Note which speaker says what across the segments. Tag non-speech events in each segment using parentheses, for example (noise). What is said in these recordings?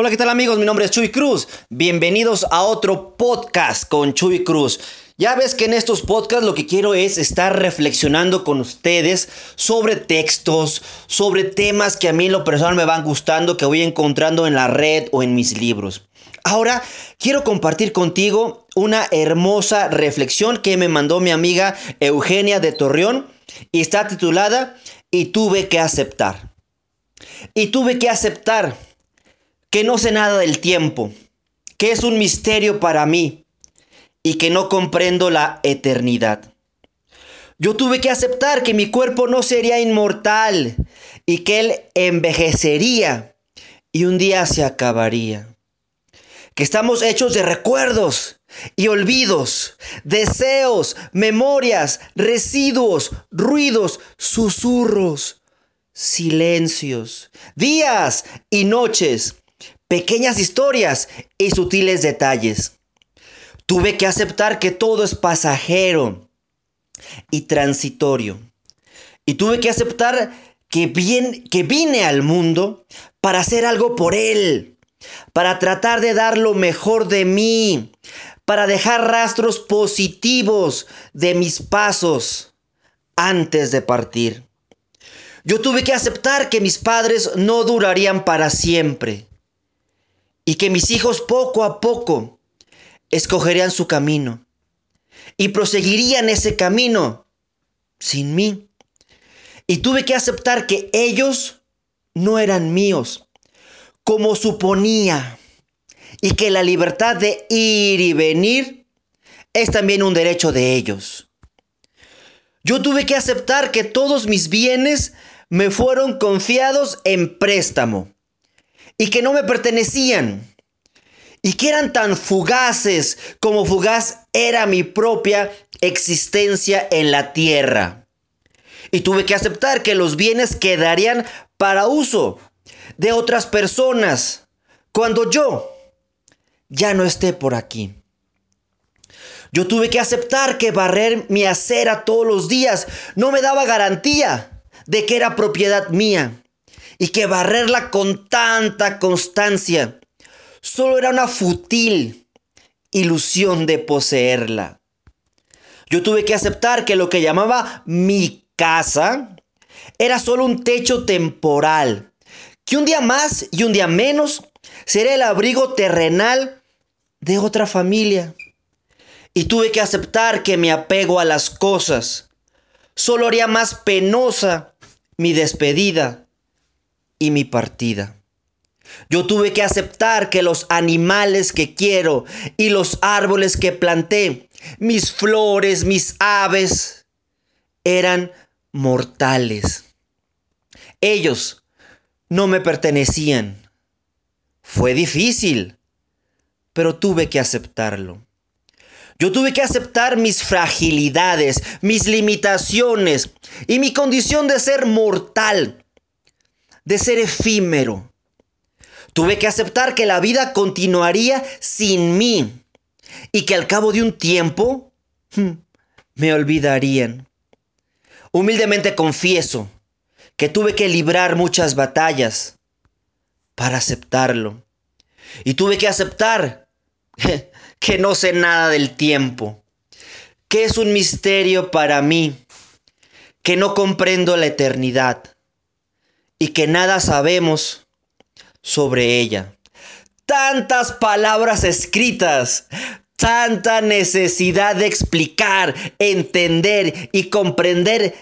Speaker 1: Hola, ¿qué tal amigos? Mi nombre es Chuy Cruz. Bienvenidos a otro podcast con Chuy Cruz. Ya ves que en estos podcasts lo que quiero es estar reflexionando con ustedes sobre textos, sobre temas que a mí lo personal me van gustando, que voy encontrando en la red o en mis libros. Ahora quiero compartir contigo una hermosa reflexión que me mandó mi amiga Eugenia de Torreón y está titulada Y tuve que aceptar. Y tuve que aceptar que no sé nada del tiempo, que es un misterio para mí y que no comprendo la eternidad. Yo tuve que aceptar que mi cuerpo no sería inmortal y que él envejecería y un día se acabaría. Que estamos hechos de recuerdos y olvidos, deseos, memorias, residuos, ruidos, susurros, silencios, días y noches pequeñas historias y sutiles detalles. Tuve que aceptar que todo es pasajero y transitorio. Y tuve que aceptar que, bien, que vine al mundo para hacer algo por él, para tratar de dar lo mejor de mí, para dejar rastros positivos de mis pasos antes de partir. Yo tuve que aceptar que mis padres no durarían para siempre y que mis hijos poco a poco escogerían su camino y proseguirían ese camino sin mí. Y tuve que aceptar que ellos no eran míos, como suponía, y que la libertad de ir y venir es también un derecho de ellos. Yo tuve que aceptar que todos mis bienes me fueron confiados en préstamo y que no me pertenecían y que eran tan fugaces como fugaz era mi propia existencia en la tierra. Y tuve que aceptar que los bienes quedarían para uso de otras personas cuando yo ya no esté por aquí. Yo tuve que aceptar que barrer mi acera todos los días no me daba garantía de que era propiedad mía y que barrerla con tanta constancia solo era una fútil ilusión de poseerla. Yo tuve que aceptar que lo que llamaba mi casa era solo un techo temporal, que un día más y un día menos sería el abrigo terrenal de otra familia. Y tuve que aceptar que mi apego a las cosas solo haría más penosa mi despedida y mi partida. Yo tuve que aceptar que los animales que quiero y los árboles que planté, mis flores, mis aves, eran mortales. Ellos no me pertenecían. Fue difícil, pero tuve que aceptarlo. Yo tuve que aceptar mis fragilidades, mis limitaciones y mi condición de ser mortal de ser efímero. Tuve que aceptar que la vida continuaría sin mí y que al cabo de un tiempo hmm, me olvidarían. Humildemente confieso que tuve que librar muchas batallas para aceptarlo. Y tuve que aceptar (laughs) que no sé nada del tiempo, que es un misterio para mí, que no comprendo la eternidad y que nada sabemos sobre ella. Tantas palabras escritas, tanta necesidad de explicar, entender y comprender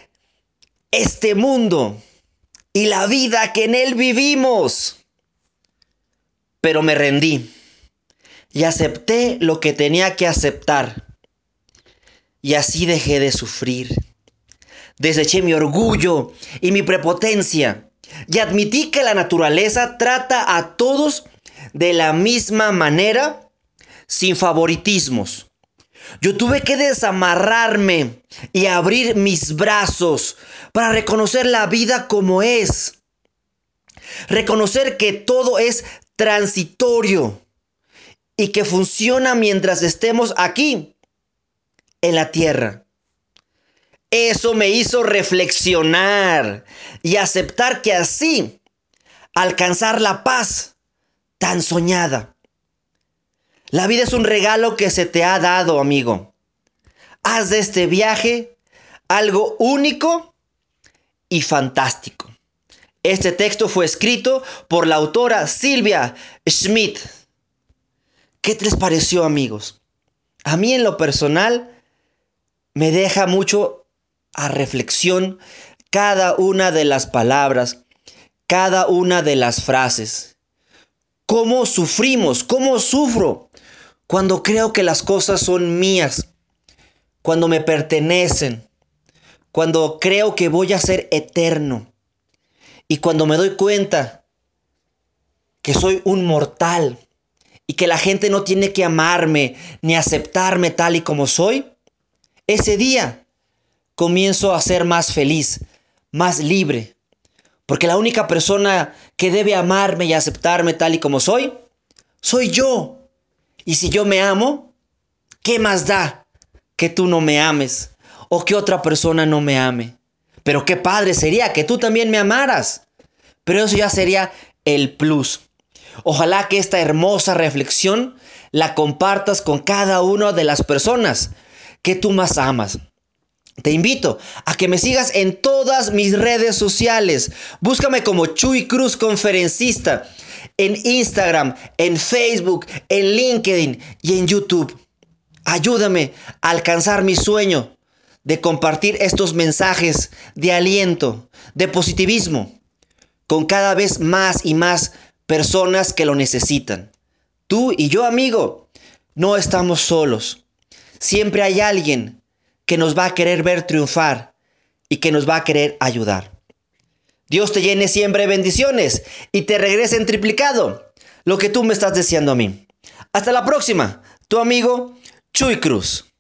Speaker 1: este mundo y la vida que en él vivimos. Pero me rendí y acepté lo que tenía que aceptar. Y así dejé de sufrir. Deseché mi orgullo y mi prepotencia y admití que la naturaleza trata a todos de la misma manera, sin favoritismos. Yo tuve que desamarrarme y abrir mis brazos para reconocer la vida como es. Reconocer que todo es transitorio y que funciona mientras estemos aquí, en la tierra. Eso me hizo reflexionar y aceptar que así alcanzar la paz tan soñada. La vida es un regalo que se te ha dado, amigo. Haz de este viaje algo único y fantástico. Este texto fue escrito por la autora Silvia Schmidt. ¿Qué les pareció, amigos? A mí en lo personal me deja mucho a reflexión cada una de las palabras, cada una de las frases. ¿Cómo sufrimos? ¿Cómo sufro? Cuando creo que las cosas son mías, cuando me pertenecen, cuando creo que voy a ser eterno y cuando me doy cuenta que soy un mortal y que la gente no tiene que amarme ni aceptarme tal y como soy, ese día comienzo a ser más feliz, más libre. Porque la única persona que debe amarme y aceptarme tal y como soy, soy yo. Y si yo me amo, ¿qué más da que tú no me ames o que otra persona no me ame? Pero qué padre sería que tú también me amaras. Pero eso ya sería el plus. Ojalá que esta hermosa reflexión la compartas con cada una de las personas que tú más amas. Te invito a que me sigas en todas mis redes sociales. Búscame como Chuy Cruz Conferencista en Instagram, en Facebook, en LinkedIn y en YouTube. Ayúdame a alcanzar mi sueño de compartir estos mensajes de aliento, de positivismo, con cada vez más y más personas que lo necesitan. Tú y yo, amigo, no estamos solos. Siempre hay alguien que nos va a querer ver triunfar y que nos va a querer ayudar. Dios te llene siempre bendiciones y te regrese en triplicado lo que tú me estás deseando a mí. Hasta la próxima, tu amigo Chuy Cruz.